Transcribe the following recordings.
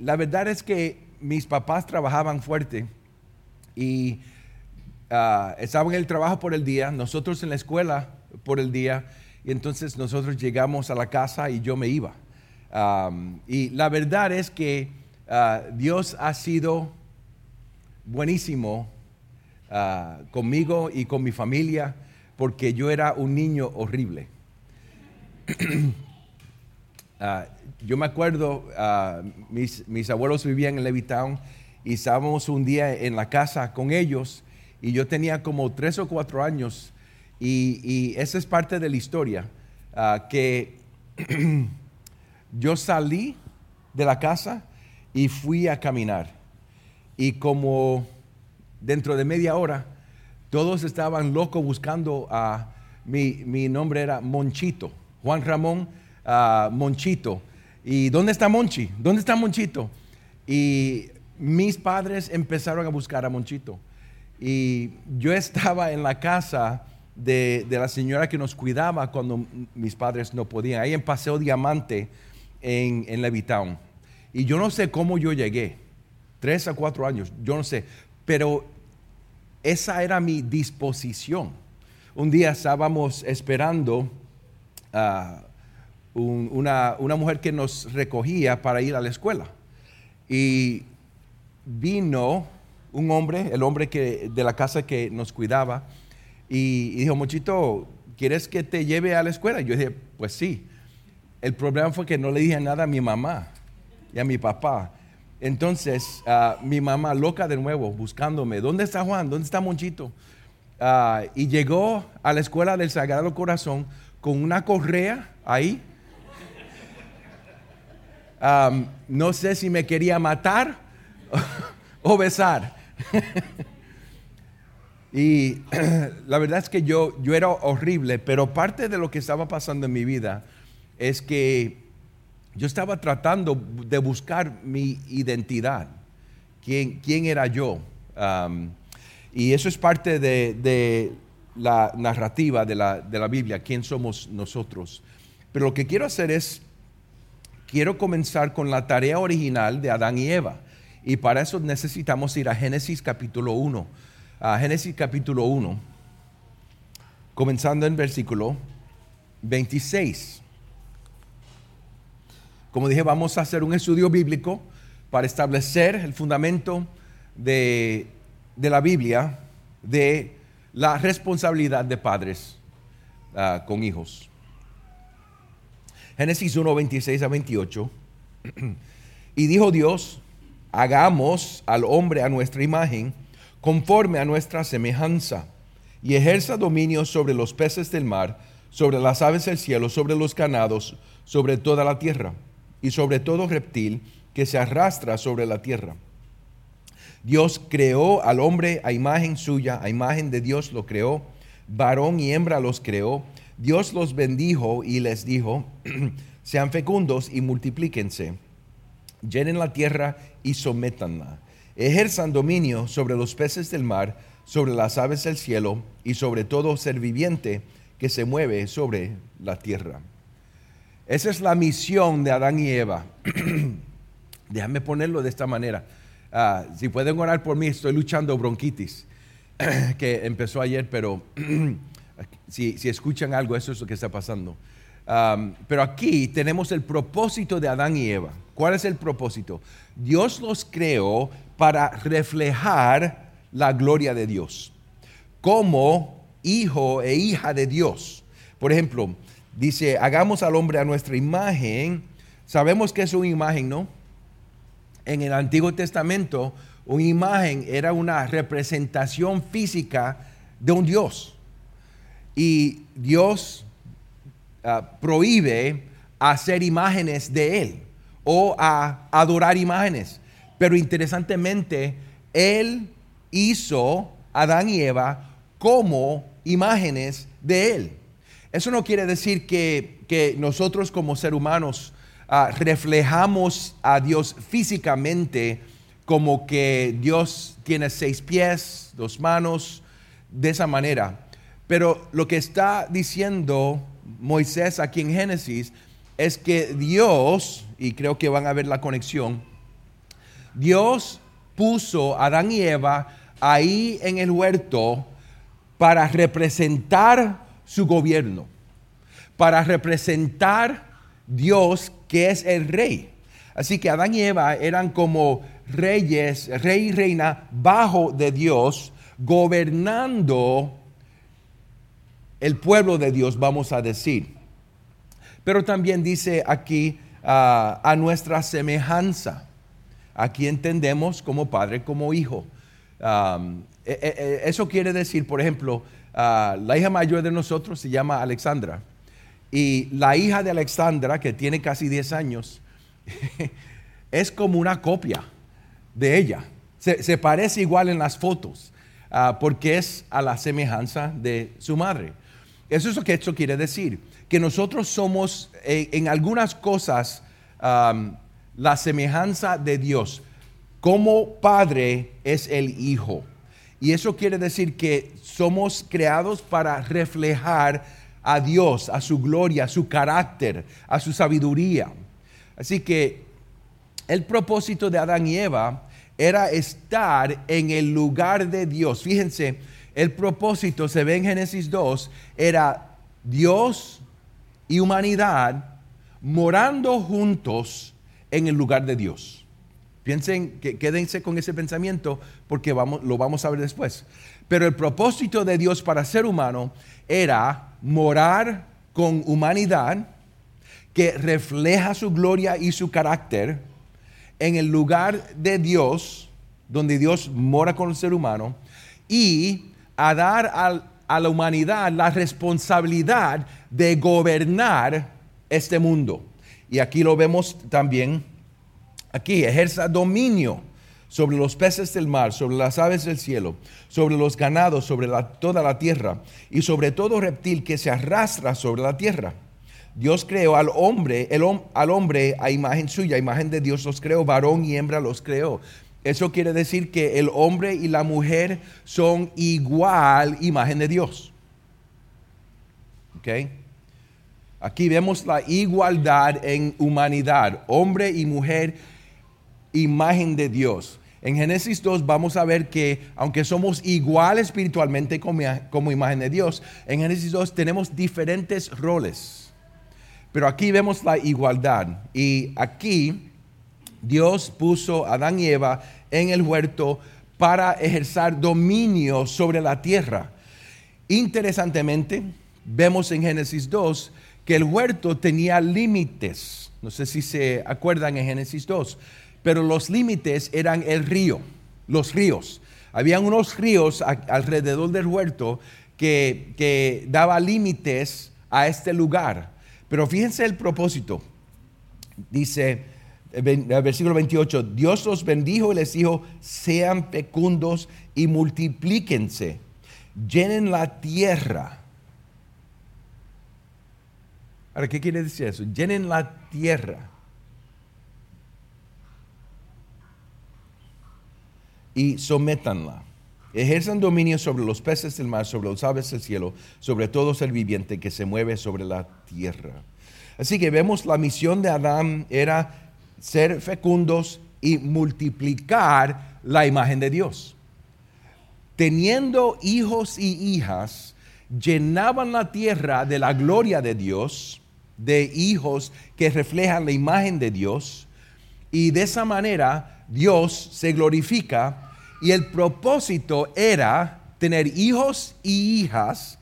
la verdad es que mis papás trabajaban fuerte y ah, estaban en el trabajo por el día, nosotros en la escuela por el día, y entonces nosotros llegamos a la casa y yo me iba. y la verdad es que ah, Dios ha sido buenísimo ah, conmigo y con mi familia porque yo era un niño horrible. yo me acuerdo, mis, mis, abuelos vivían en Levittown y estábamos un día en la casa con ellos y yo tenía como tres o cuatro años y, esa es parte de la historia, ah, que yo salí de la casa y fui a caminar y como dentro de media hora todos estaban locos buscando a mi, mi nombre era Monchito, Juan Ramón uh, Monchito. ¿Y dónde está Monchi? ¿Dónde está Monchito? Y mis padres empezaron a buscar a Monchito. Y yo estaba en la casa de, la señora que nos cuidaba cuando mis padres no podían, ahí en Paseo Diamante, en, en Levittown. Y yo no sé cómo yo llegué, tres a cuatro años, yo no sé, pero esa era mi disposición. Un día estábamos esperando una, una mujer que nos recogía para ir a la escuela. Y vino un hombre, el hombre que, de la casa que nos cuidaba, y, dijo, Mochito, ¿quieres que te lleve a la escuela? yo dije, pues sí. El problema fue que no le dije nada a mi mamá y a mi papá. Entonces, ah, mi mamá loca de nuevo, buscándome, ¿dónde está Juan? ¿Dónde está Monchito? Ah, y llegó a la escuela del Sagrado Corazón con una correa ahí. No sé si me quería matar o besar. Y la verdad es que yo, yo era horrible, pero parte de lo que estaba pasando en mi vida es que yo estaba tratando de buscar mi identidad, quién, quién era yo. y eso es parte de, la narrativa de la, de la Biblia, quién somos nosotros. Pero lo que quiero hacer es, quiero comenzar con la tarea original de Adán y Eva. Y para eso necesitamos ir a Génesis capítulo 1 a Génesis capítulo 1, comenzando en versículo 26. Como dije, vamos a hacer un estudio bíblico para establecer el fundamento de, la Biblia de la responsabilidad de padres ah, con hijos. Génesis 1, 26 a 28. y dijo Dios, hagamos al hombre a nuestra imagen conforme a nuestra semejanza, y ejerza dominio sobre los peces del mar, sobre las aves del cielo, sobre los ganados, sobre toda la tierra, y sobre todo reptil que se arrastra sobre la tierra. Dios creó al hombre a imagen suya, a imagen de Dios lo creó, varón y hembra los creó. Dios los bendijo y les dijo, sean fecundos y multiplíquense, llenen la tierra y sométanla ejerzan dominio sobre los peces del mar, sobre las aves del cielo y sobre todo ser viviente que se mueve sobre la tierra. Esa es la misión de Adán y Eva. Déjame ponerlo de esta manera. Ah, si pueden orar por mí, estoy luchando bronquitis, que empezó ayer, pero si, escuchan algo, eso es lo que está pasando. pero aquí tenemos el propósito de Adán y Eva. ¿Cuál es el propósito? Dios los creó para reflejar la gloria de Dios, como hijo e hija de Dios. Por ejemplo, dice, hagamos al hombre a nuestra imagen. Sabemos que es una imagen, ¿no? En el Antiguo Testamento, una imagen era una representación física de un Dios. Y Dios ah, prohíbe hacer imágenes de Él o a adorar imágenes. Pero interesantemente, Él hizo a Adán y Eva como imágenes de Él. Eso no quiere decir que, nosotros como seres humanos ah, reflejamos a Dios físicamente como que Dios tiene seis pies, dos manos, de esa manera. Pero lo que está diciendo Moisés aquí en Génesis es que Dios, y creo que van a ver la conexión, Dios puso a Adán y Eva ahí en el huerto para representar su gobierno, para representar Dios que es el rey. Así que Adán y Eva eran como reyes, rey y reina bajo de Dios, gobernando el pueblo de Dios, vamos a decir. Pero también dice aquí ah, a nuestra semejanza. Aquí entendemos como padre, como hijo. E, e, e, eso quiere decir, por ejemplo, ah, la hija mayor de nosotros se llama Alexandra. Y la hija de Alexandra, que tiene casi 10 años, es como una copia de ella. Se, parece igual en las fotos, ah, porque es a la semejanza de su madre. Eso es lo que esto quiere decir, que nosotros somos eh, en algunas cosas la semejanza de Dios. Como padre es el hijo. Y eso quiere decir que somos creados para reflejar a Dios, a su gloria, a su carácter, a su sabiduría. Así que el propósito de Adán y Eva era estar en el lugar de Dios. Fíjense, el propósito, se ve en Génesis 2, era Dios y humanidad morando juntos en el lugar de Dios. Piensen, que, quédense con ese pensamiento porque vamos, lo vamos a ver después. Pero el propósito de Dios para ser humano era morar con humanidad que refleja su gloria y su carácter en el lugar de Dios, donde Dios mora con el ser humano, y a dar a la humanidad la responsabilidad de gobernar este mundo. Y aquí lo vemos también, aquí ejerza dominio sobre los peces del mar, sobre las aves del cielo, sobre los ganados, sobre toda la tierra y sobre todo reptil que se arrastra sobre la tierra. Dios creó al hombre, el, al hombre a imagen suya, a imagen de Dios los creó, varón y hembra los creó. Eso quiere decir que el hombre y la mujer son igual imagen de Dios. ¿Ok? Aquí vemos la igualdad en humanidad, hombre y mujer, imagen de Dios. En Génesis 2 vamos a ver que aunque somos iguales espiritualmente como, como, imagen de Dios, en Génesis 2 tenemos diferentes roles. Pero aquí vemos la igualdad. Y aquí Dios puso a Adán y Eva en el huerto para ejercer dominio sobre la tierra. Interesantemente, vemos en Génesis 2 que el huerto tenía límites. No sé si se acuerdan en Génesis 2, pero los límites eran el río, los ríos. Habían unos ríos alrededor del huerto que, que daba límites a este lugar. Pero fíjense el propósito. Dice versículo 28, Dios los bendijo y les dijo, sean fecundos y multiplíquense, llenen la tierra Ahora, ¿qué quiere decir eso? Llenen la tierra. Y sométanla. Ejerzan dominio sobre los peces del mar, sobre los aves del cielo, sobre todo ser viviente que se mueve sobre la tierra. Así que vemos la misión de Adán era ser fecundos y multiplicar la imagen de Dios. Teniendo hijos y hijas, llenaban la tierra de la gloria de Dios de hijos que reflejan la imagen de Dios y de esa manera Dios se glorifica y el propósito era tener hijos y hijas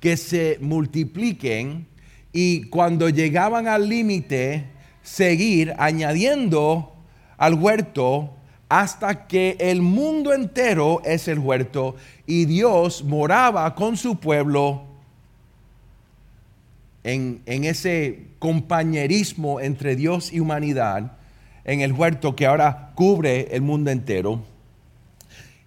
que se multipliquen y cuando llegaban al límite seguir añadiendo al huerto hasta que el mundo entero es el huerto y Dios moraba con su pueblo en, ese compañerismo entre Dios y humanidad en el huerto que ahora cubre el mundo entero.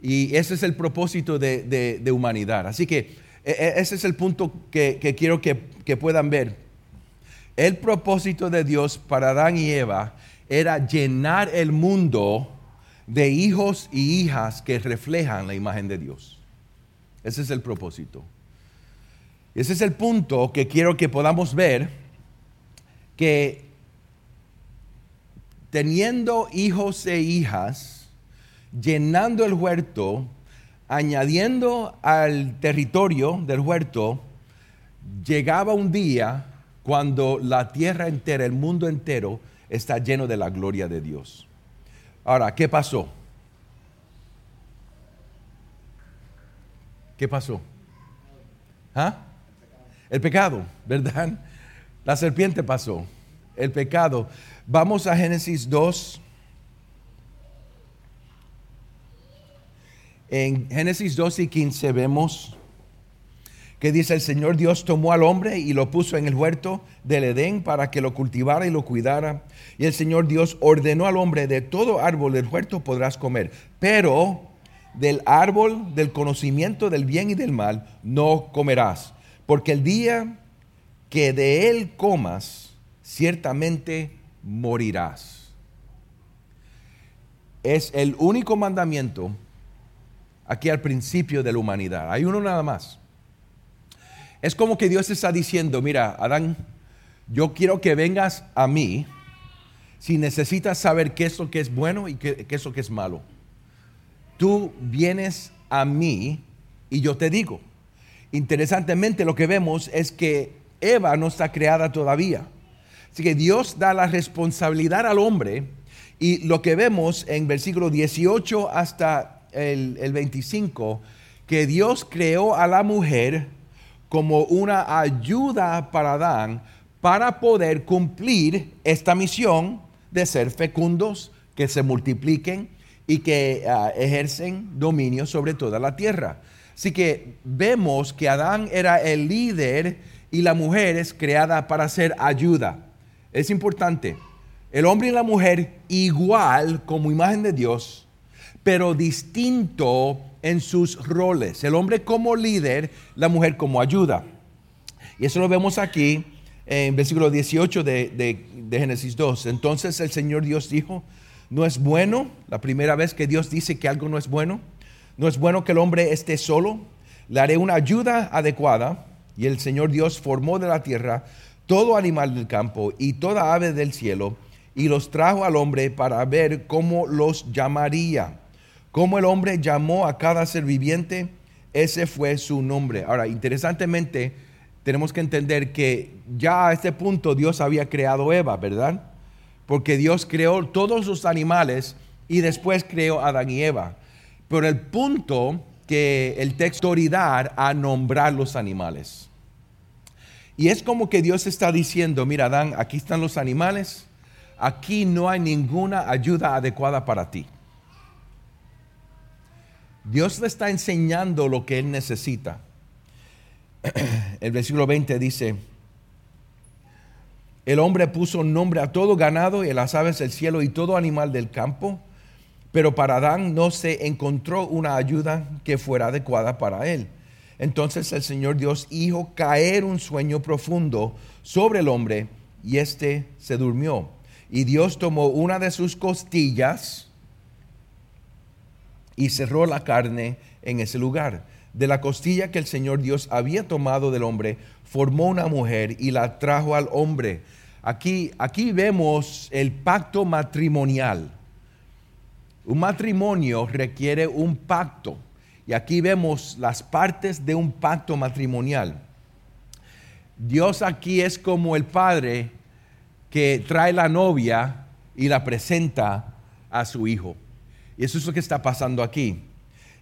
Y ese es el propósito de, humanidad. Así que e, e, ese es el punto que, quiero que, que, puedan ver. El propósito de Dios para Adán y Eva era llenar el mundo de hijos y hijas que reflejan la imagen de Dios. Ese es el propósito. Ese es el punto que quiero que podamos ver, que teniendo hijos e hijas, llenando el huerto, añadiendo al territorio del huerto, llegaba un día cuando la tierra entera, el mundo entero, está lleno de la gloria de Dios. Ahora, ¿qué pasó? ¿Qué pasó? ¿Ah? El pecado, ¿verdad? La serpiente pasó, el pecado. Vamos a Génesis 2. En Génesis 2 y 15 vemos que dice el Señor Dios tomó al hombre y lo puso en el huerto del Edén para que lo cultivara y lo cuidara. Y el Señor Dios ordenó al hombre, de todo árbol del huerto podrás comer, pero del árbol del conocimiento del bien y del mal no comerás, porque el día que de él comas, ciertamente morirás. Es el único mandamiento aquí al principio de la humanidad. Hay uno nada más. Es como que Dios está diciendo, mira, Adán, yo quiero que vengas a mí si necesitas saber qué es lo que es bueno y qué, es lo que es malo. Tú vienes a mí y yo te digo. Interesantemente lo que vemos es que Eva no está creada todavía. Así que Dios da la responsabilidad al hombre y lo que vemos en versículo 18 hasta el, el 25, que Dios creó a la mujer como una ayuda para Adán para poder cumplir esta misión de ser fecundos, que se multipliquen y que ah, ejercen dominio sobre toda la tierra. Así que vemos que Adán era el líder y la mujer es creada para ser ayuda. Es importante. El hombre y la mujer igual como imagen de Dios, pero distinto en sus roles. El hombre como líder, la mujer como ayuda. Y eso lo vemos aquí en versículo 18 de, Génesis 2. Entonces el Señor Dios dijo, no es bueno, la primera vez que Dios dice que algo no es bueno, no es bueno que el hombre esté solo, le haré una ayuda adecuada. Y el Señor Dios formó de la tierra todo animal del campo y toda ave del cielo y los trajo al hombre para ver cómo los llamaría. Como el hombre llamó a cada ser viviente, ese fue su nombre. Ahora, interesantemente, tenemos que entender que ya a este punto Dios había creado Eva, ¿verdad? Porque Dios creó todos los animales y después creó a Adán y Eva. Pero el punto que el texto autoridad a nombrar los animales. Y es como que Dios está diciendo, mira Adán, aquí están los animales, aquí no hay ninguna ayuda adecuada para ti. Dios le está enseñando lo que él necesita. El versículo 20 dice, el hombre puso nombre a todo ganado y a las aves del cielo y todo animal del campo, pero para Adán no se encontró una ayuda que fuera adecuada para él. Entonces el Señor Dios hizo caer un sueño profundo sobre el hombre y éste se durmió. Y Dios tomó una de sus costillas, y cerró la carne en ese lugar. De la costilla que el Señor Dios había tomado del hombre, formó una mujer y la trajo al hombre. Aquí, aquí vemos el pacto matrimonial. Un matrimonio requiere un pacto. Y aquí vemos las partes de un pacto matrimonial. Dios aquí es como el padre que trae la novia y la presenta a su hijo. Y eso es lo que está pasando aquí.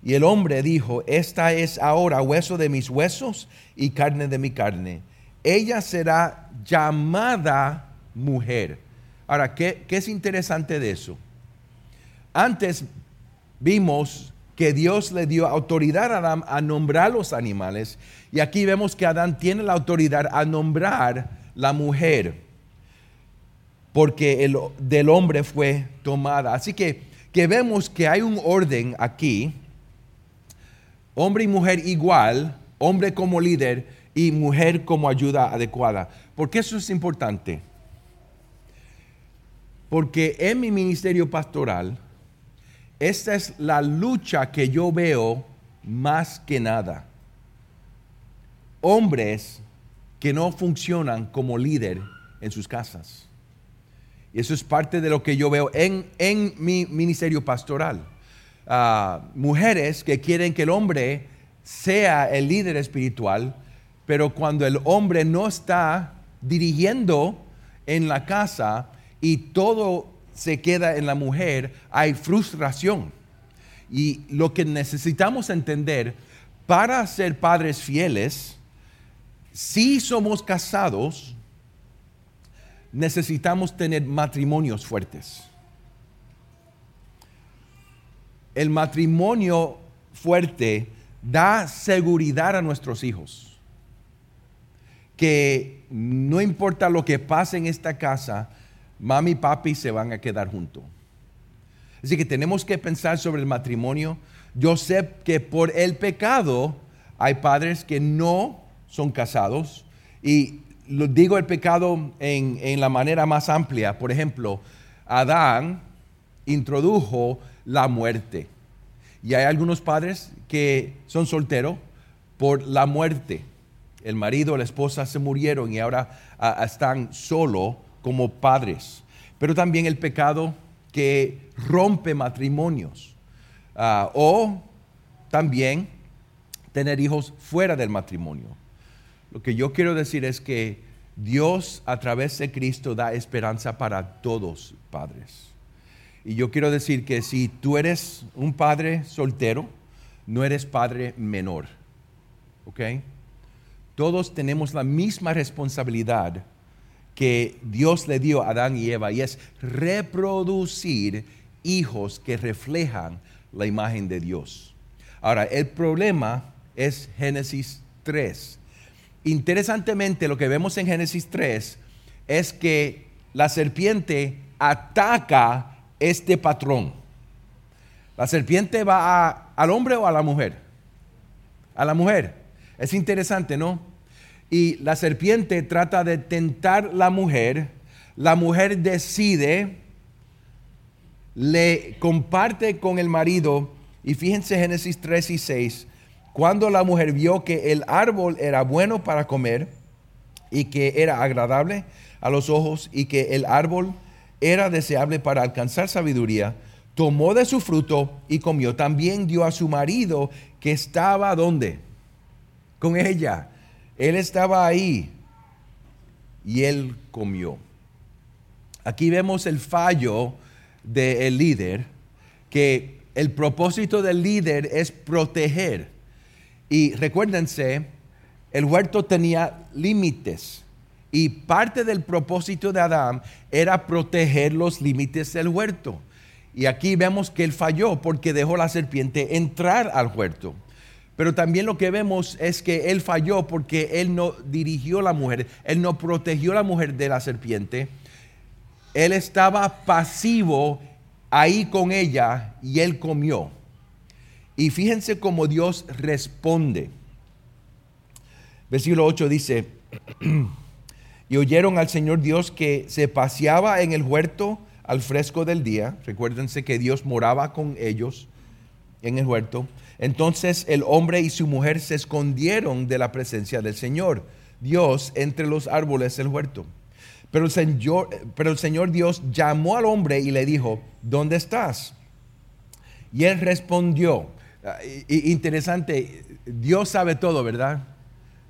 Y el hombre dijo, esta es ahora hueso de mis huesos y carne de mi carne. Ella será llamada mujer. Ahora, ¿qué, es interesante de eso? Antes vimos que Dios le dio autoridad a Adán a nombrar los animales y aquí vemos que Adán tiene la autoridad a nombrar la mujer porque el, del hombre fue tomada. Así que que vemos que hay un orden aquí, hombre y mujer igual, hombre como líder y mujer como ayuda adecuada. ¿Por qué eso es importante? Porque en mi ministerio pastoral, esta es la lucha que yo veo más que nada. Hombres que no funcionan como líder en sus casas Y eso es parte de lo que yo veo en, en mi ministerio pastoral. Ah, mujeres que quieren que el hombre sea el líder espiritual, pero cuando el hombre no está dirigiendo en la casa y todo se queda en la mujer, hay frustración. Y lo que necesitamos entender para ser padres fieles, si somos casados, necesitamos tener matrimonios fuertes. El matrimonio fuerte da seguridad a nuestros hijos. Que no importa lo que pase en esta casa, mami y papi se van a quedar juntos. Así que tenemos que pensar sobre el matrimonio. Yo sé que por el pecado hay padres que no son casados y lo digo el pecado en, en la manera más amplia. Por ejemplo, Adán introdujo la muerte. Y hay algunos padres que son solteros por la muerte. El marido la esposa se murieron y ahora ah, están solo como padres. Pero también el pecado que rompe matrimonios. Ah, o también tener hijos fuera del matrimonio. Lo que yo quiero decir es que Dios a través de Cristo da esperanza para todos padres. Y yo quiero decir que si tú eres un padre soltero, no eres padre menor. ¿Ok? Todos tenemos la misma responsabilidad que Dios le dio a Adán y Eva y es reproducir hijos que reflejan la imagen de Dios. Ahora, el problema es Génesis 3. Interesantemente, lo que vemos en Génesis 3 es que la serpiente ataca este patrón. La serpiente va al hombre o a la mujer. A la mujer. Es interesante, ¿no? Y la serpiente trata de tentar la mujer. La mujer decide, le comparte con el marido. Y fíjense Génesis 3 y 6. Cuando la mujer vio que el árbol era bueno para comer y que era agradable a los ojos y que el árbol era deseable para alcanzar sabiduría, tomó de su fruto y comió. También dio a su marido que estaba donde? Con ella. Él estaba ahí y él comió. Aquí vemos el fallo del líder, que el propósito del líder es proteger y recuérdense, el huerto tenía límites. Y parte del propósito de Adán era proteger los límites del huerto. Y aquí vemos que él falló porque dejó la serpiente entrar al huerto. Pero también lo que vemos es que él falló porque él no dirigió a la mujer, él no protegió a la mujer de la serpiente. Él estaba pasivo ahí con ella y él comió. Y fíjense cómo Dios responde. Versículo 8 dice, y oyeron al Señor Dios que se paseaba en el huerto al fresco del día. Recuérdense que Dios moraba con ellos en el huerto. Entonces el hombre y su mujer se escondieron de la presencia del Señor, Dios, entre los árboles del huerto. Pero el, Señor, pero el Señor Dios llamó al hombre y le dijo, ¿dónde estás? Y él respondió, interesante, Dios sabe todo, ¿verdad?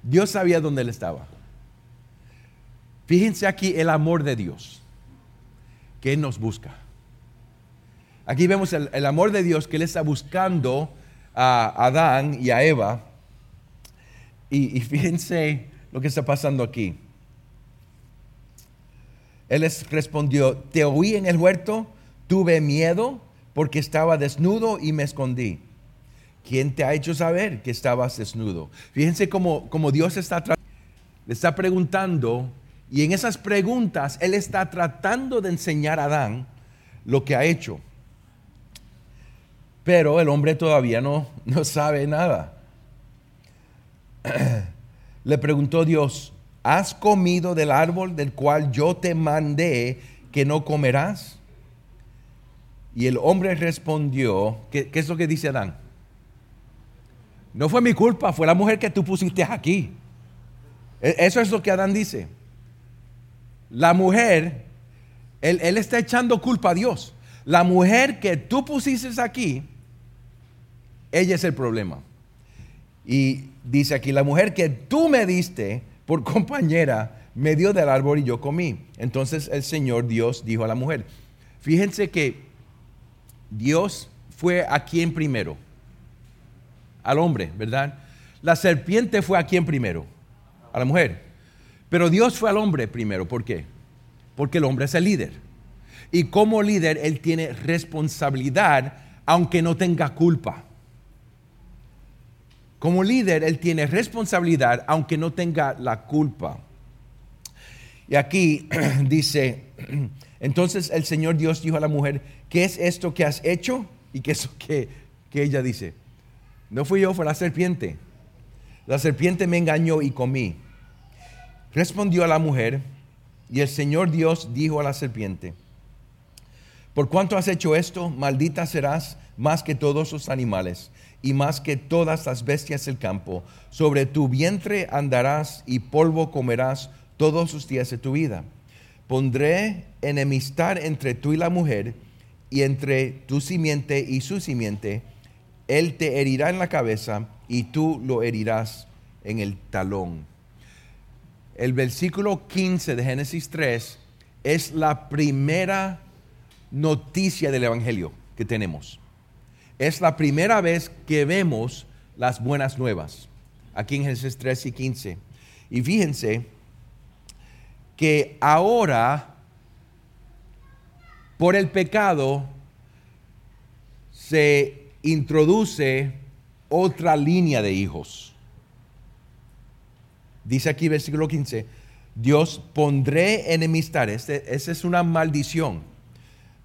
Dios sabía dónde él estaba. Fíjense aquí el amor de Dios, que Él nos busca. Aquí vemos el, amor de Dios que Él está buscando a Adán y a Eva. Y, y fíjense lo que está pasando aquí. Él les respondió, te oí en el huerto, tuve miedo porque estaba desnudo y me escondí. ¿Quién te ha hecho saber que estabas desnudo? Fíjense cómo, Dios está, le está preguntando y en esas preguntas Él está tratando de enseñar a Adán lo que ha hecho. Pero el hombre todavía no, no sabe nada. Le preguntó Dios, ¿has comido del árbol del cual yo te mandé que no comerás? Y el hombre respondió, ¿qué, qué es lo que dice Adán? No fue mi culpa, fue la mujer que tú pusiste aquí. E, eso es lo que Adán dice. La mujer Él, está echando culpa a Dios. La mujer que tú pusiste aquí, ella es el problema. Y dice aquí, la mujer que tú me diste por compañera, me dio del árbol y yo comí. Entonces el Señor Dios dijo a la mujer, fíjense que Dios fue a quien primero, al hombre, ¿verdad? La serpiente fue a quien primero, a la mujer. Pero Dios fue al hombre primero, ¿por qué? Porque el hombre es el líder. Y como líder, él tiene responsabilidad, aunque no tenga culpa. Como líder, él tiene responsabilidad, aunque no tenga la culpa. Y aquí dice, entonces el Señor Dios dijo a la mujer, ¿qué es esto que has hecho? Y que, eso, que, que ella dice, no fui yo, fue la serpiente. La serpiente me engañó y comí. Respondió a la mujer, y el Señor Dios dijo a la serpiente, por cuanto has hecho esto, maldita serás más que todos los animales y más que todas las bestias del campo. Sobre tu vientre andarás y polvo comerás todos los días de tu vida. Pondré enemistad entre tú y la mujer, y entre tu simiente y su simiente. Él te herirá en la cabeza y tú lo herirás en el talón. El versículo 15 de Génesis 3 es la primera noticia del Evangelio que tenemos es la primera vez que vemos las buenas nuevas, aquí en Génesis 3 y 15. Y fíjense que ahora, por el pecado, se introduce otra línea de hijos. Dice aquí versículo 15, Dios pondré enemistad, este, esa es una maldición,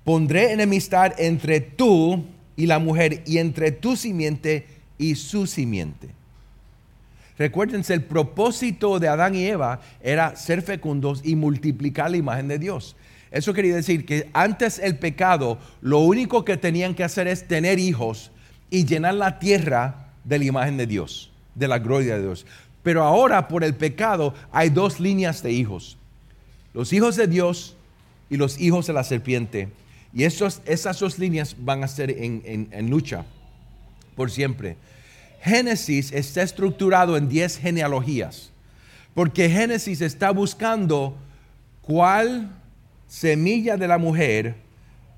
pondré enemistad entre tú y la mujer y entre tu simiente y su simiente. Recuérdense, el propósito de Adán y Eva era ser fecundos y multiplicar la imagen de Dios. Eso quería decir que antes el pecado, lo único que tenían que hacer es tener hijos y llenar la tierra de la imagen de Dios, de la gloria de Dios. Pero ahora por el pecado hay dos líneas de hijos. Los hijos de Dios y los hijos de la serpiente. Y esas dos líneas van a ser en, lucha por siempre. Génesis está estructurado en 10 genealogías, porque Génesis está buscando cuál semilla de la mujer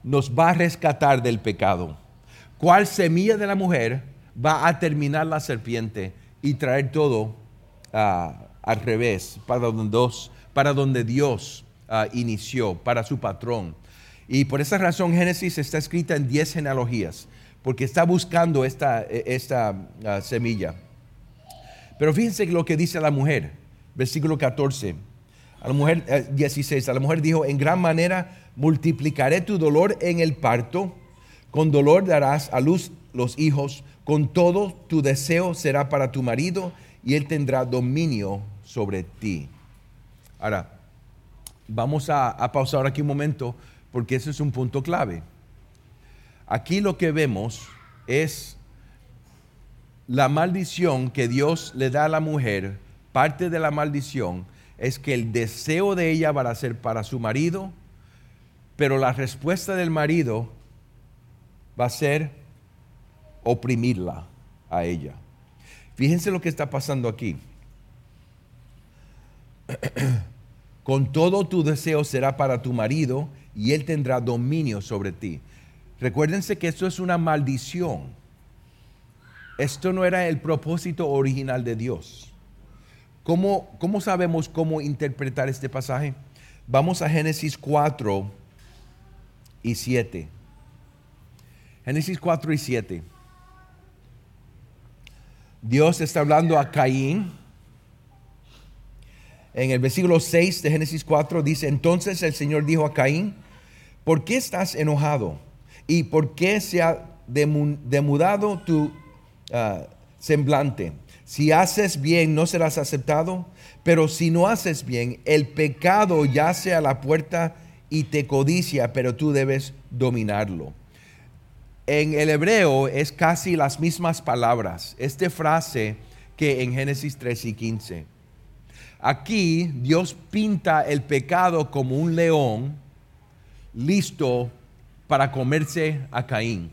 nos va a rescatar del pecado, cuál semilla de la mujer va a terminar la serpiente y traer todo ah, al revés, para donde, para donde Dios ah, inició, para su patrón. Y por esa razón Génesis está escrita en 10 genealogías, porque está buscando esta, esta ah, semilla. Pero fíjense lo que dice la mujer, versículo 14. A la mujer, 16, eh, a la mujer dijo, en gran manera multiplicaré tu dolor en el parto, con dolor darás a luz los hijos, con todo tu deseo será para tu marido y él tendrá dominio sobre ti. Ahora, vamos a, a pausar aquí un momento porque ese es un punto clave. Aquí lo que vemos es la maldición que Dios le da a la mujer. Parte de la maldición es que el deseo de ella va a ser para su marido, pero la respuesta del marido va a ser oprimirla a ella. Fíjense lo que está pasando aquí. Con todo tu deseo será para tu marido y él tendrá dominio sobre ti. Recuérdense que esto es una maldición. Esto no era el propósito original de Dios. ¿Cómo, ¿Cómo, sabemos cómo interpretar este pasaje? Vamos a Génesis 4 y 7. Génesis 4 y 7. Dios está hablando a Caín en el versículo 6 de Génesis 4 dice, entonces el Señor dijo a Caín, ¿por qué estás enojado? ¿Y por qué se ha demudado tu ah, semblante? Si haces bien, no serás aceptado, pero si no haces bien, el pecado yace a la puerta y te codicia, pero tú debes dominarlo. En el hebreo es casi las mismas palabras, esta frase que en Génesis 3 y 15. Aquí Dios pinta el pecado como un león listo para comerse a Caín.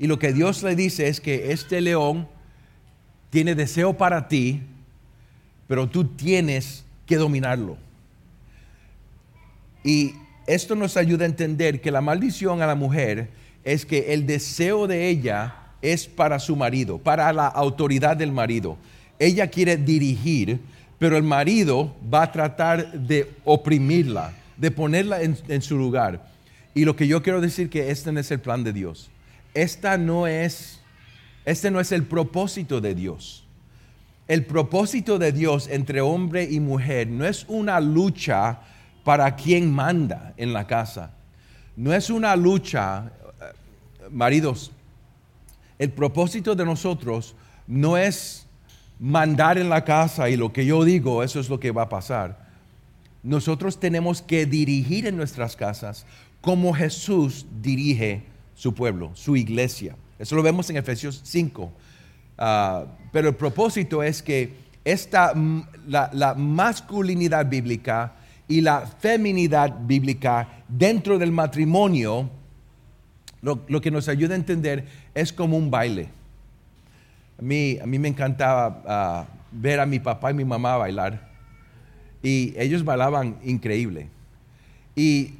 Y lo que Dios le dice es que este león tiene deseo para ti, pero tú tienes que dominarlo. Y esto nos ayuda a entender que la maldición a la mujer es que el deseo de ella es para su marido, para la autoridad del marido. Ella quiere dirigir, pero el marido va a tratar de oprimirla, de ponerla en, su lugar. Y lo que yo quiero decir que este no es el plan de Dios. Esta no es, este no es el propósito de Dios. El propósito de Dios entre hombre y mujer no es una lucha para quien manda en la casa. No es una lucha, eh, maridos, el propósito de nosotros no es mandar en la casa y lo que yo digo, eso es lo que va a pasar. Nosotros tenemos que dirigir en nuestras casas como Jesús dirige su pueblo, su iglesia. Eso lo vemos en Efesios 5. Ah, pero el propósito es que esta, la, la masculinidad bíblica y la feminidad bíblica dentro del matrimonio, lo, que nos ayuda a entender es como un baile. A mí, a mí me encantaba ah, ver a mi papá y mi mamá bailar. Y ellos bailaban increíble. Y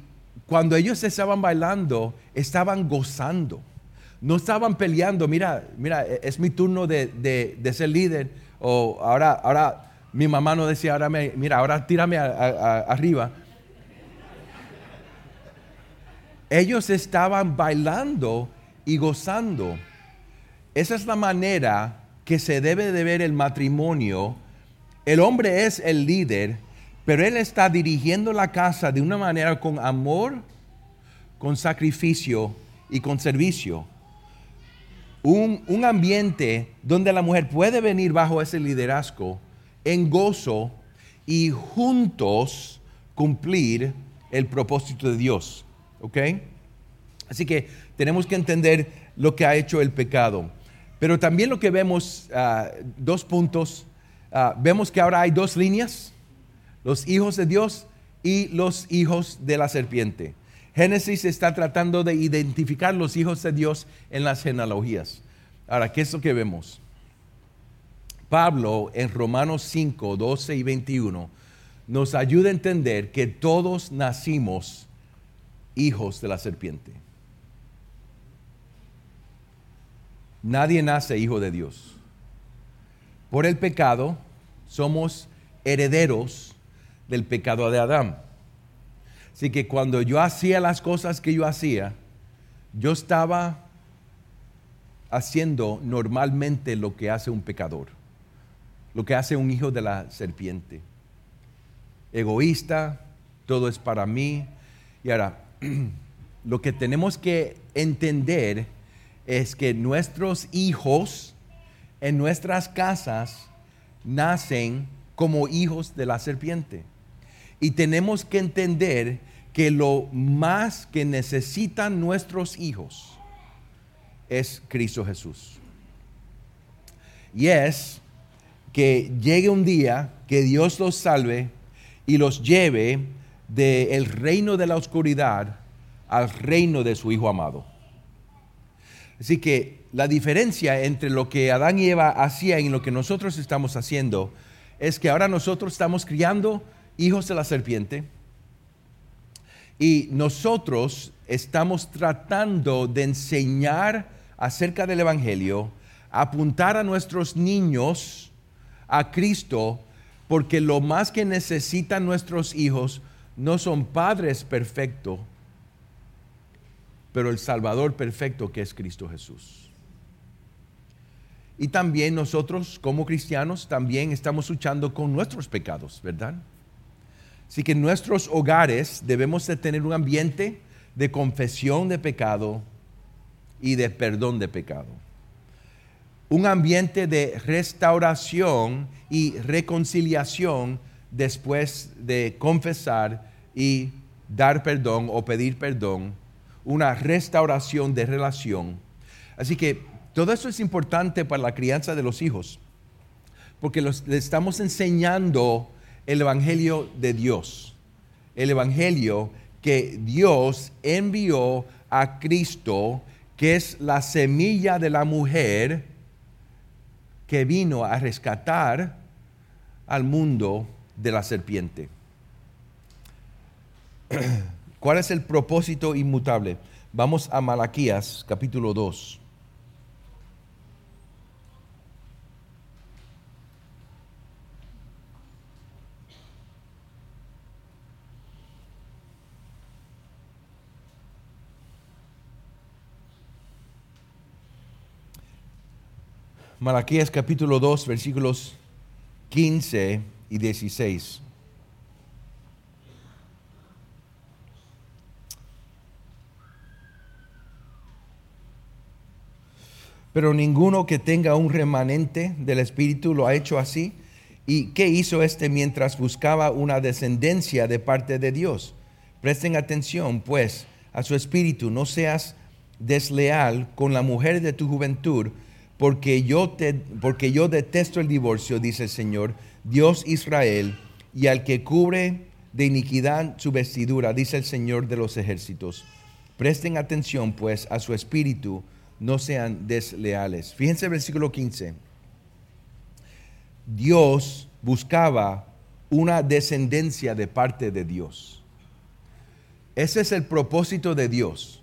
cuando ellos estaban bailando, estaban gozando. No estaban peleando, mira, mira, e, es mi turno de, de ser líder. O ahora, ahora mi mamá no decía, ahora mira, ahora tírame arriba. Ellos estaban bailando y gozando. Esa es la manera que se debe de ver el matrimonio. El hombre es el líder, pero él está dirigiendo la casa de una manera con amor, con sacrificio y con servicio. Un, un ambiente donde la mujer puede venir bajo ese liderazgo en gozo y juntos cumplir el propósito de Dios. ¿Ok? Así que tenemos que entender lo que ha hecho el pecado. Pero también lo que vemos, ah, dos puntos, ah, vemos que ahora hay dos líneas, los hijos de Dios y los hijos de la serpiente. Génesis está tratando de identificar los hijos de Dios en las genealogías. Ahora, ¿qué es lo que vemos? Pablo en Romanos 5, 12 y 21 nos ayuda a entender que todos nacimos hijos de la serpiente. Nadie nace hijo de Dios. Por el pecado somos herederos del pecado de Adán. Así que cuando yo hacía las cosas que yo hacía, yo estaba haciendo normalmente lo que hace un pecador lo que hace un hijo de la serpiente. Egoísta, todo es para mí. Y ahora, lo que tenemos que entender es que nuestros hijos en nuestras casas nacen como hijos de la serpiente. Y tenemos que entender que lo más que necesitan nuestros hijos es Cristo Jesús. Y es que llegue un día que Dios los salve y los lleve del reino de la oscuridad al reino de su Hijo amado. Así que la diferencia entre lo que Adán y Eva hacían y lo que nosotros estamos haciendo es que ahora nosotros estamos criando hijos de la serpiente y nosotros estamos tratando de enseñar acerca del Evangelio, apuntar a nuestros niños a Cristo, porque lo más que necesitan nuestros hijos no son padres perfectos, pero el Salvador perfecto que es Cristo Jesús. Y también nosotros como cristianos también estamos luchando con nuestros pecados, ¿verdad? Así que en nuestros hogares debemos de tener un ambiente de confesión de pecado y de perdón de pecado un ambiente de restauración y reconciliación después de confesar y dar perdón o pedir perdón, una restauración de relación. Así que todo eso es importante para la crianza de los hijos, porque les estamos enseñando el Evangelio de Dios, el Evangelio que Dios envió a Cristo, que es la semilla de la mujer que vino a rescatar al mundo de la serpiente. ¿Cuál es el propósito inmutable? Vamos a Malaquías capítulo 2. Malaquías capítulo 2, versículos 15 y 16. Pero ninguno que tenga un remanente del Espíritu lo ha hecho así. ¿Y qué hizo este mientras buscaba una descendencia de parte de Dios? Presten atención, pues, a su espíritu. No seas desleal con la mujer de tu juventud porque yo, te, porque yo detesto el divorcio, dice el Señor, Dios Israel, y al que cubre de iniquidad su vestidura, dice el Señor de los ejércitos. Presten atención, pues, a su espíritu, no sean desleales. Fíjense el versículo 15. Dios buscaba una descendencia de parte de Dios. Ese es el propósito de Dios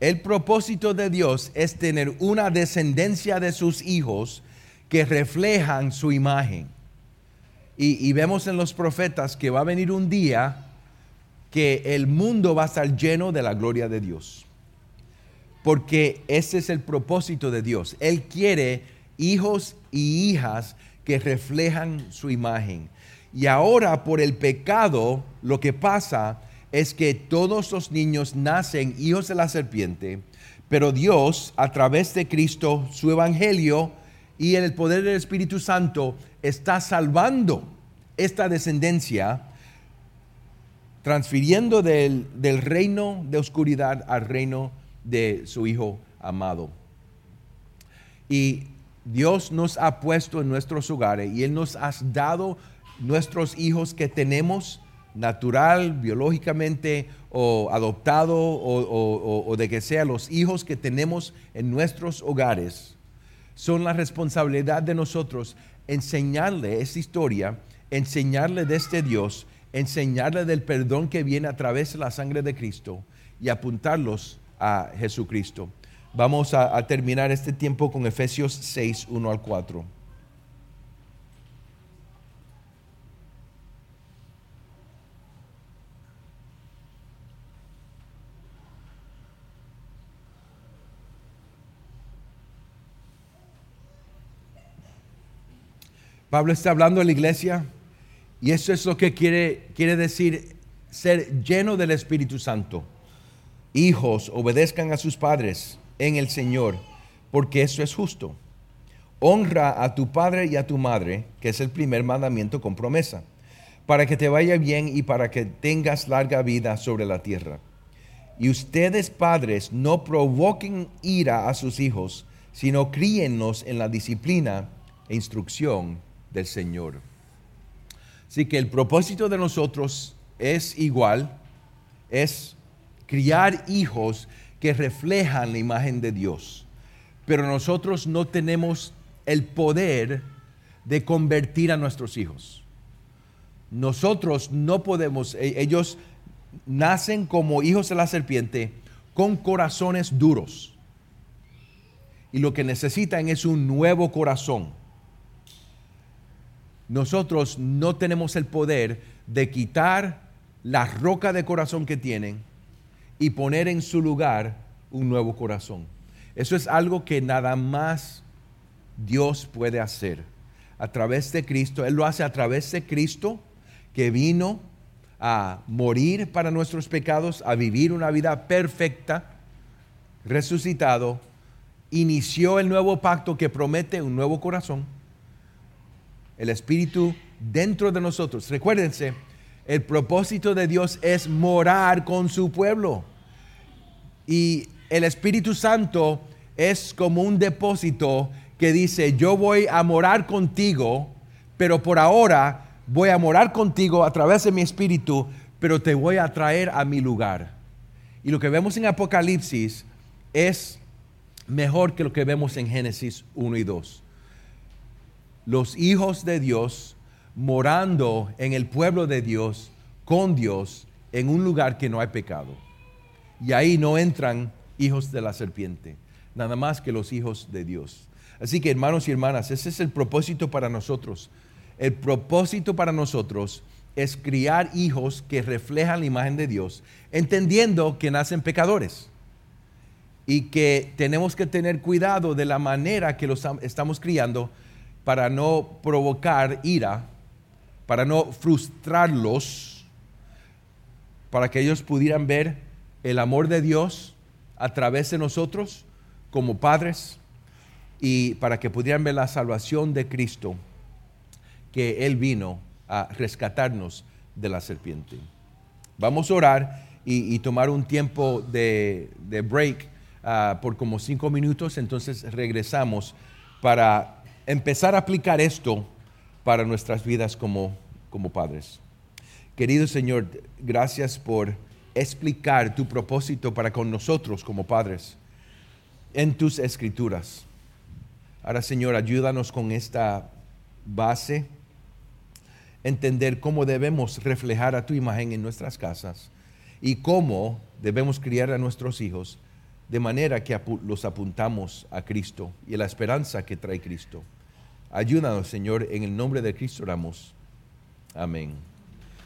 el propósito de Dios es tener una descendencia de sus hijos que reflejan su imagen. Y, vemos en los profetas que va a venir un día que el mundo va a estar lleno de la gloria de Dios. Porque ese es el propósito de Dios. Él quiere hijos y hijas que reflejan su imagen. Y ahora por el pecado lo que pasa es que todos los niños nacen hijos de la serpiente, pero Dios, a través de Cristo, su evangelio y en el poder del Espíritu Santo, está salvando esta descendencia, transfiriendo del, del reino de oscuridad al reino de su Hijo amado. Y Dios nos ha puesto en nuestros hogares y Él nos ha dado nuestros hijos que tenemos natural, biológicamente o adoptado o, de que sea los hijos que tenemos en nuestros hogares, son la responsabilidad de nosotros enseñarle esta historia, enseñarle de este Dios, enseñarle del perdón que viene a través de la sangre de Cristo y apuntarlos a Jesucristo. Vamos a, a terminar este tiempo con Efesios 6, 1 al 4. Pablo está hablando a la iglesia y eso es lo que quiere, quiere decir ser lleno del Espíritu Santo. Hijos, obedezcan a sus padres en el Señor, porque eso es justo. Honra a tu padre y a tu madre, que es el primer mandamiento con promesa, para que te vaya bien y para que tengas larga vida sobre la tierra. Y ustedes padres no provoquen ira a sus hijos, sino críennos en la disciplina e instrucción del Señor. Así que el propósito de nosotros es igual, es criar hijos que reflejan la imagen de Dios. Pero nosotros no tenemos el poder de convertir a nuestros hijos. Nosotros no podemos, e-, ellos nacen como hijos de la serpiente con corazones duros. Y lo que necesitan es un nuevo corazón nosotros no tenemos el poder de quitar la roca de corazón que tienen y poner en su lugar un nuevo corazón. Eso es algo que nada más Dios puede hacer a través de Cristo. Él lo hace a través de Cristo que vino a morir para nuestros pecados, a vivir una vida perfecta, resucitado, inició el nuevo pacto que promete un nuevo corazón el Espíritu dentro de nosotros. Recuérdense, el propósito de Dios es morar con su pueblo. Y el Espíritu Santo es como un depósito que dice, yo voy a morar contigo, pero por ahora voy a morar contigo a través de mi Espíritu, pero te voy a traer a mi lugar. Y lo que vemos en Apocalipsis es mejor que lo que vemos en Génesis 1 y 2. Los hijos de Dios morando en el pueblo de Dios, con Dios, en un lugar que no hay pecado. Y ahí no entran hijos de la serpiente, nada más que los hijos de Dios. Así que hermanos y hermanas, ese es el propósito para nosotros. El propósito para nosotros es criar hijos que reflejan la imagen de Dios, entendiendo que nacen pecadores y que tenemos que tener cuidado de la manera que los estamos criando para no provocar ira, para no frustrarlos, para que ellos pudieran ver el amor de Dios a través de nosotros como padres y para que pudieran ver la salvación de Cristo, que Él vino a rescatarnos de la serpiente. Vamos a orar y, tomar un tiempo de, break ah, por como cinco minutos, entonces regresamos para empezar a aplicar esto para nuestras vidas como, como padres. Querido Señor, gracias por explicar tu propósito para con nosotros como padres en tus escrituras. Ahora, Señor, ayúdanos con esta base, entender cómo debemos reflejar a tu imagen en nuestras casas y cómo debemos criar a nuestros hijos de manera que los apuntamos a Cristo y a la esperanza que trae Cristo. Ayúdanos, Señor, en el nombre de Cristo oramos. Amén.